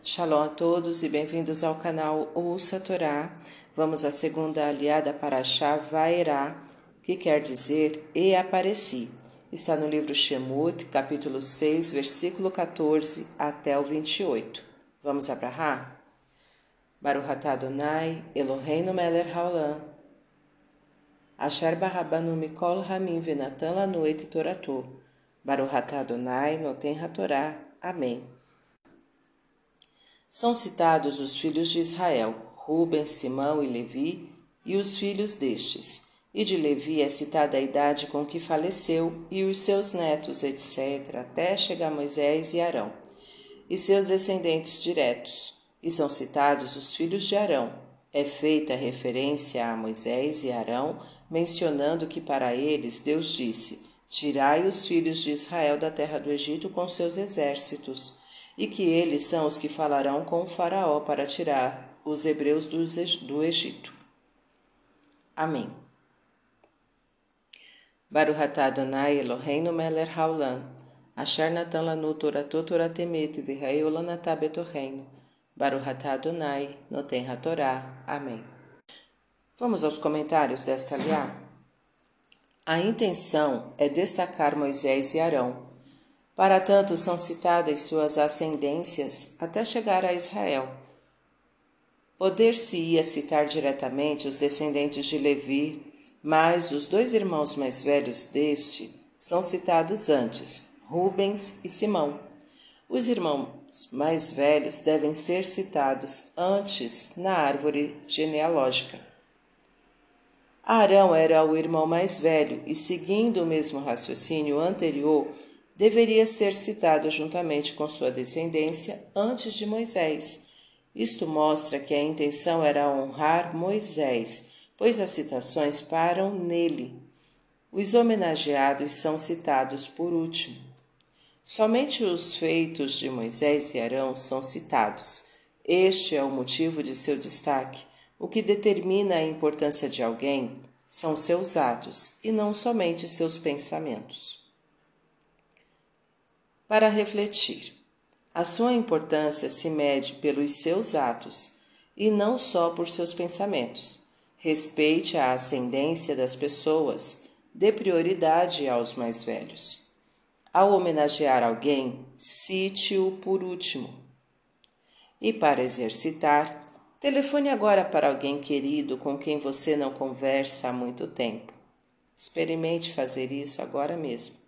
Shalom a todos e bem-vindos ao canal Ouça Torá. Vamos à segunda aliada para Vaerá, que quer dizer E apareci. Está no livro Shemut, capítulo 6, versículo 14 até o 28. Vamos abrahar? Baruch atah Adonai, Eloheinu melech haolam. Asher barabanu mikol hamim venatan lanu et toratu. Baruch atah Adonai, noten hatorá. Amém. São citados os filhos de Israel, Rubens, Simão e Levi, e os filhos destes. E de Levi é citada a idade com que faleceu, e os seus netos, etc., até chegar Moisés e Arão, e seus descendentes diretos. E são citados os filhos de Arão. É feita referência a Moisés e Arão, mencionando que para eles Deus disse: Tirai os filhos de Israel da terra do Egito com seus exércitos e que eles são os que falarão com o Faraó para tirar os hebreus do Egito. Amém. Baruch atah Adonai Eloheinu melech haolam, asher natan lanu toratu toratemet v'ha'eu lanatah betorreino. Baruch atah Adonai noten hatorá. Amém. Vamos aos comentários desta aliá. A intenção é destacar Moisés e Arão, para tanto, são citadas suas ascendências até chegar a Israel. Poder-se-ia citar diretamente os descendentes de Levi, mas os dois irmãos mais velhos deste são citados antes, Rubens e Simão. Os irmãos mais velhos devem ser citados antes na árvore genealógica. Arão era o irmão mais velho e, seguindo o mesmo raciocínio anterior, deveria ser citado juntamente com sua descendência antes de Moisés. Isto mostra que a intenção era honrar Moisés, pois as citações param nele. Os homenageados são citados por último. Somente os feitos de Moisés e Arão são citados. Este é o motivo de seu destaque. O que determina a importância de alguém são seus atos e não somente seus pensamentos para refletir. A sua importância se mede pelos seus atos e não só por seus pensamentos. Respeite a ascendência das pessoas, dê prioridade aos mais velhos. Ao homenagear alguém, cite-o por último. E para exercitar, telefone agora para alguém querido com quem você não conversa há muito tempo. Experimente fazer isso agora mesmo.